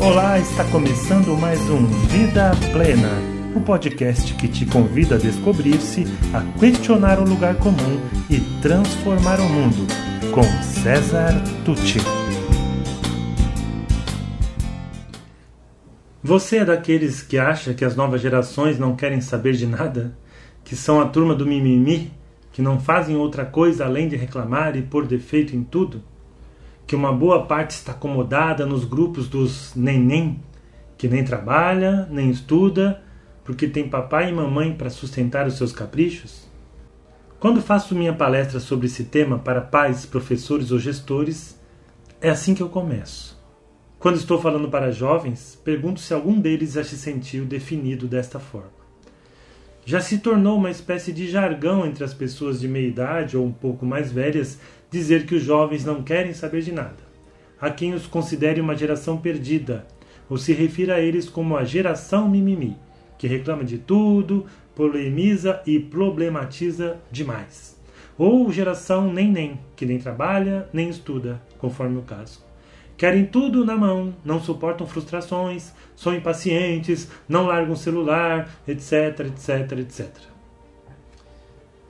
Olá, está começando mais um Vida Plena, o um podcast que te convida a descobrir-se, a questionar o lugar comum e transformar o mundo, com César Tucci. Você é daqueles que acha que as novas gerações não querem saber de nada? Que são a turma do mimimi? Que não fazem outra coisa além de reclamar e pôr defeito em tudo? Que uma boa parte está acomodada nos grupos dos neném, que nem trabalha, nem estuda, porque tem papai e mamãe para sustentar os seus caprichos? Quando faço minha palestra sobre esse tema para pais, professores ou gestores, é assim que eu começo. Quando estou falando para jovens, pergunto se algum deles já se sentiu definido desta forma. Já se tornou uma espécie de jargão entre as pessoas de meia idade ou um pouco mais velhas dizer que os jovens não querem saber de nada. Há quem os considere uma geração perdida, ou se refira a eles como a geração mimimi, que reclama de tudo, polemiza e problematiza demais. Ou geração nem-nem, que nem trabalha nem estuda, conforme o caso. Querem tudo na mão, não suportam frustrações, são impacientes, não largam o celular, etc, etc, etc.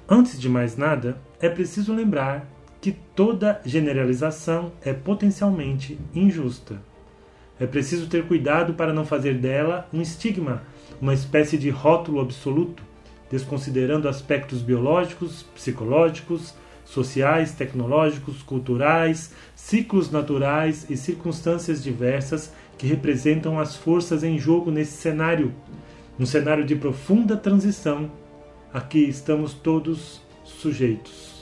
Antes de mais nada, é preciso lembrar que toda generalização é potencialmente injusta. É preciso ter cuidado para não fazer dela um estigma, uma espécie de rótulo absoluto, desconsiderando aspectos biológicos, psicológicos, sociais, tecnológicos, culturais, ciclos naturais e circunstâncias diversas que representam as forças em jogo nesse cenário, um cenário de profunda transição a que estamos todos sujeitos.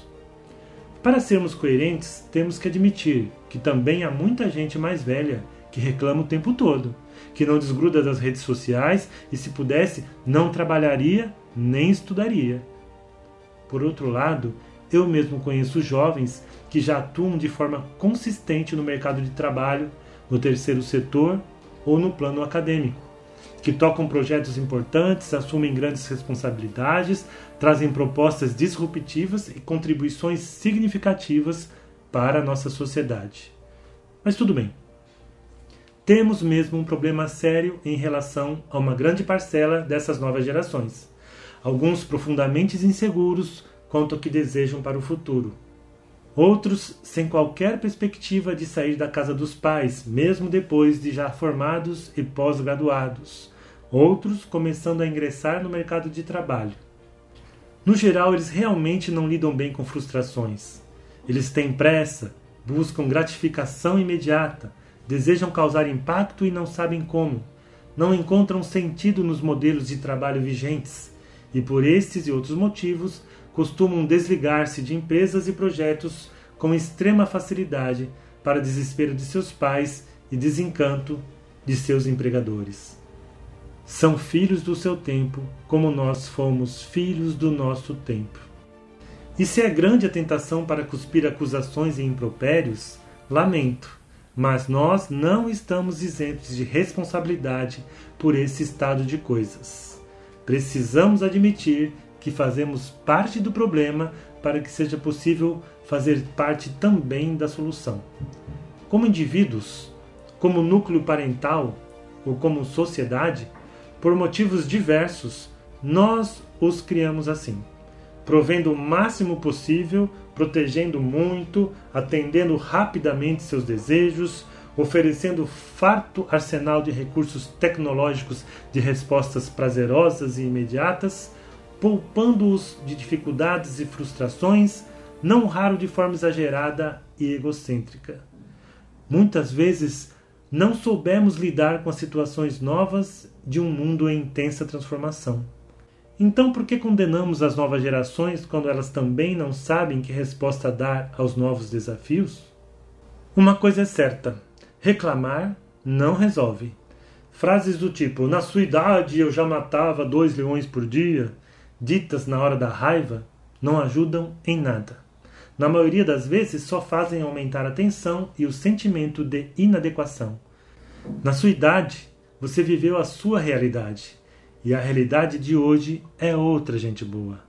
Para sermos coerentes, temos que admitir que também há muita gente mais velha que reclama o tempo todo, que não desgruda das redes sociais e, se pudesse, não trabalharia nem estudaria. Por outro lado, eu mesmo conheço jovens que já atuam de forma consistente no mercado de trabalho, no terceiro setor ou no plano acadêmico que tocam projetos importantes, assumem grandes responsabilidades, trazem propostas disruptivas e contribuições significativas para a nossa sociedade. Mas tudo bem. Temos mesmo um problema sério em relação a uma grande parcela dessas novas gerações. Alguns profundamente inseguros quanto ao que desejam para o futuro. Outros sem qualquer perspectiva de sair da casa dos pais, mesmo depois de já formados e pós-graduados outros começando a ingressar no mercado de trabalho. No geral, eles realmente não lidam bem com frustrações. Eles têm pressa, buscam gratificação imediata, desejam causar impacto e não sabem como. Não encontram sentido nos modelos de trabalho vigentes e, por estes e outros motivos, costumam desligar-se de empresas e projetos com extrema facilidade para desespero de seus pais e desencanto de seus empregadores são filhos do seu tempo, como nós fomos filhos do nosso tempo. E se é grande a tentação para cuspir acusações e impropérios, lamento, mas nós não estamos isentos de responsabilidade por esse estado de coisas. Precisamos admitir que fazemos parte do problema para que seja possível fazer parte também da solução. Como indivíduos, como núcleo parental ou como sociedade, por motivos diversos, nós os criamos assim, provendo o máximo possível, protegendo muito, atendendo rapidamente seus desejos, oferecendo farto arsenal de recursos tecnológicos de respostas prazerosas e imediatas, poupando-os de dificuldades e frustrações, não raro de forma exagerada e egocêntrica. Muitas vezes não soubemos lidar com as situações novas de um mundo em intensa transformação. Então, por que condenamos as novas gerações quando elas também não sabem que resposta dar aos novos desafios? Uma coisa é certa: reclamar não resolve. Frases do tipo, na sua idade eu já matava dois leões por dia, ditas na hora da raiva, não ajudam em nada na maioria das vezes só fazem aumentar a tensão e o sentimento de inadequação. Na sua idade, você viveu a sua realidade, e a realidade de hoje é outra, gente boa.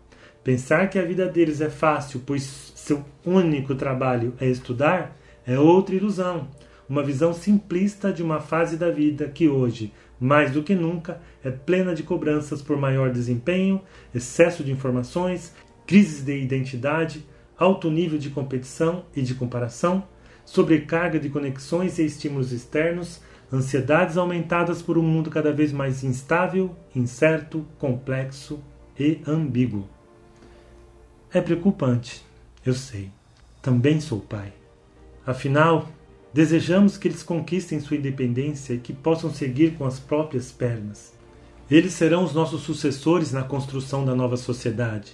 Pensar que a vida deles é fácil, pois seu único trabalho é estudar, é outra ilusão. uma visão simplista de uma fase da vida que hoje, mais do que nunca, é plena de cobranças por maior desempenho, excesso de informações, crises de identidade, alto nível de competição e de comparação, sobrecarga de conexões e estímulos externos, ansiedades aumentadas por um mundo cada vez mais instável, incerto, complexo e ambíguo. É preocupante, eu sei. Também sou pai. Afinal, desejamos que eles conquistem sua independência e que possam seguir com as próprias pernas. Eles serão os nossos sucessores na construção da nova sociedade.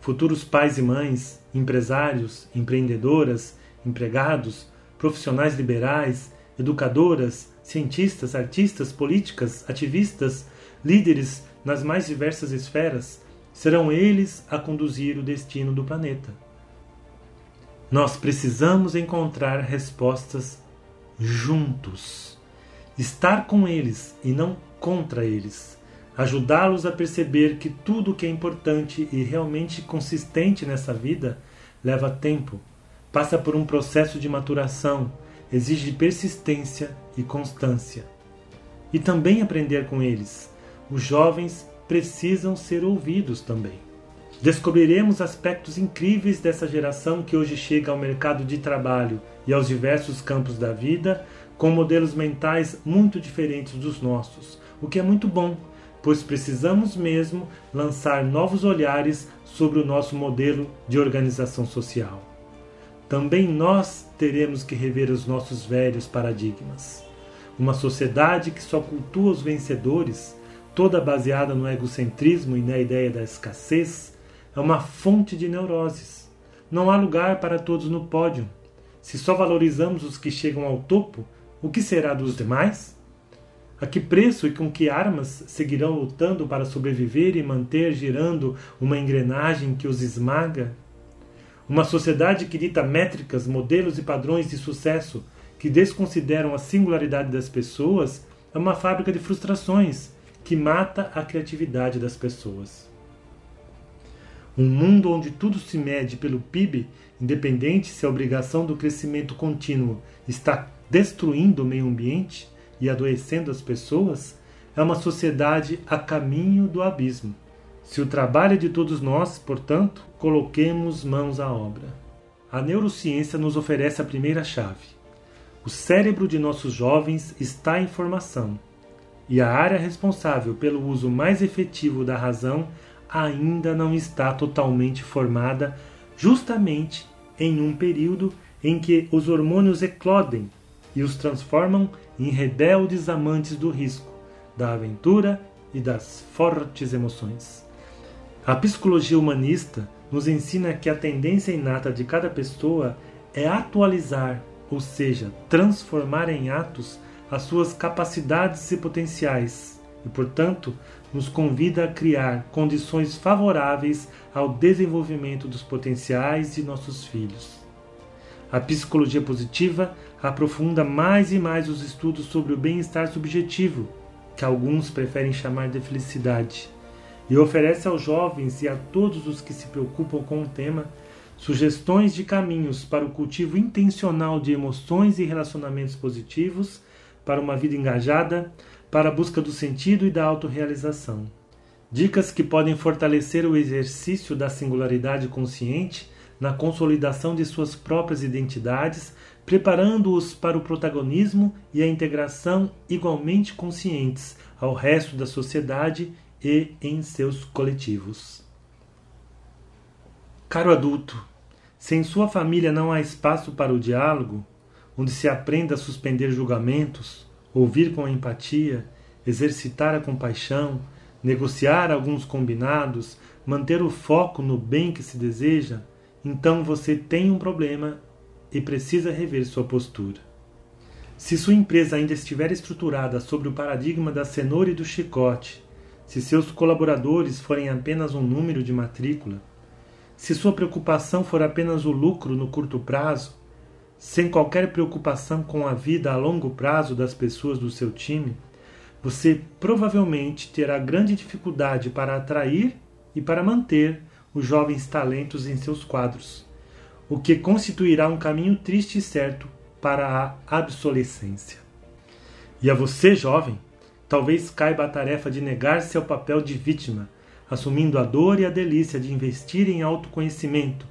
Futuros pais e mães, empresários, empreendedoras, empregados, profissionais liberais, educadoras, cientistas, artistas, políticas, ativistas, líderes nas mais diversas esferas, serão eles a conduzir o destino do planeta. Nós precisamos encontrar respostas juntos. Estar com eles e não contra eles. Ajudá-los a perceber que tudo que é importante e realmente consistente nessa vida leva tempo, passa por um processo de maturação, exige persistência e constância. E também aprender com eles. Os jovens precisam ser ouvidos também. Descobriremos aspectos incríveis dessa geração que hoje chega ao mercado de trabalho e aos diversos campos da vida com modelos mentais muito diferentes dos nossos, o que é muito bom, pois precisamos mesmo lançar novos olhares sobre o nosso modelo de organização social. Também nós teremos que rever os nossos velhos paradigmas. Uma sociedade que só cultua os vencedores, toda baseada no egocentrismo e na ideia da escassez, é uma fonte de neuroses. Não há lugar para todos no pódio. Se só valorizamos os que chegam ao topo, o que será dos demais? A que preço e com que armas seguirão lutando para sobreviver e manter girando uma engrenagem que os esmaga? Uma sociedade que dita métricas, modelos e padrões de sucesso que desconsideram a singularidade das pessoas é uma fábrica de frustrações que mata a criatividade das pessoas. Um mundo onde tudo se mede pelo PIB, independente se a obrigação do crescimento contínuo está destruindo o meio ambiente e adoecendo as pessoas, é uma sociedade a caminho do abismo. Se o trabalho é de todos nós, portanto, coloquemos mãos à obra. A neurociência nos oferece a primeira chave. O cérebro de nossos jovens está em formação, e a área responsável pelo uso mais efetivo da razão ainda não está totalmente formada, justamente em um período em que os hormônios eclodem e os transformam em rebeldes amantes do risco, da aventura e das fortes emoções. A psicologia humanista nos ensina que a tendência inata de cada pessoa é atualizar, ou seja, transformar em atos as suas capacidades e potenciais, e, portanto, nos convida a criar condições favoráveis ao desenvolvimento dos potenciais de nossos filhos. A psicologia positiva aprofunda mais e mais os estudos sobre o bem-estar subjetivo, que alguns preferem chamar de felicidade e oferece aos jovens e a todos os que se preocupam com o tema sugestões de caminhos para o cultivo intencional de emoções e relacionamentos positivos, para uma vida engajada, para a busca do sentido e da autorrealização. Dicas que podem fortalecer o exercício da singularidade consciente na consolidação de suas próprias identidades, preparando-os para o protagonismo e a integração igualmente conscientes ao resto da sociedade e em seus coletivos. Caro adulto, se em sua família não há espaço para o diálogo, onde se aprenda a suspender julgamentos, ouvir com empatia, exercitar a compaixão, negociar alguns combinados, manter o foco no bem que se deseja, então você tem um problema e precisa rever sua postura. Se sua empresa ainda estiver estruturada sobre o paradigma da cenoura e do chicote, se seus colaboradores forem apenas um número de matrícula, se sua preocupação for apenas o lucro no curto prazo, sem qualquer preocupação com a vida a longo prazo das pessoas do seu time, você provavelmente terá grande dificuldade para atrair e para manter os jovens talentos em seus quadros, o que constituirá um caminho triste e certo para a obsolescência. E a você, jovem, talvez caiba a tarefa de negar-se ao papel de vítima, assumindo a dor e a delícia de investir em autoconhecimento,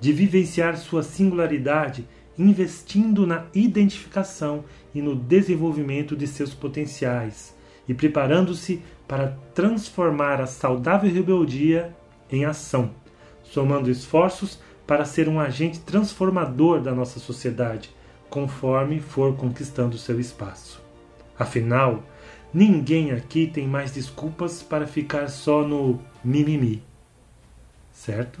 de vivenciar sua singularidade, investindo na identificação e no desenvolvimento de seus potenciais e preparando-se para transformar a saudável rebeldia em ação, somando esforços para ser um agente transformador da nossa sociedade, conforme for conquistando seu espaço. Afinal, ninguém aqui tem mais desculpas para ficar só no mimimi. Certo?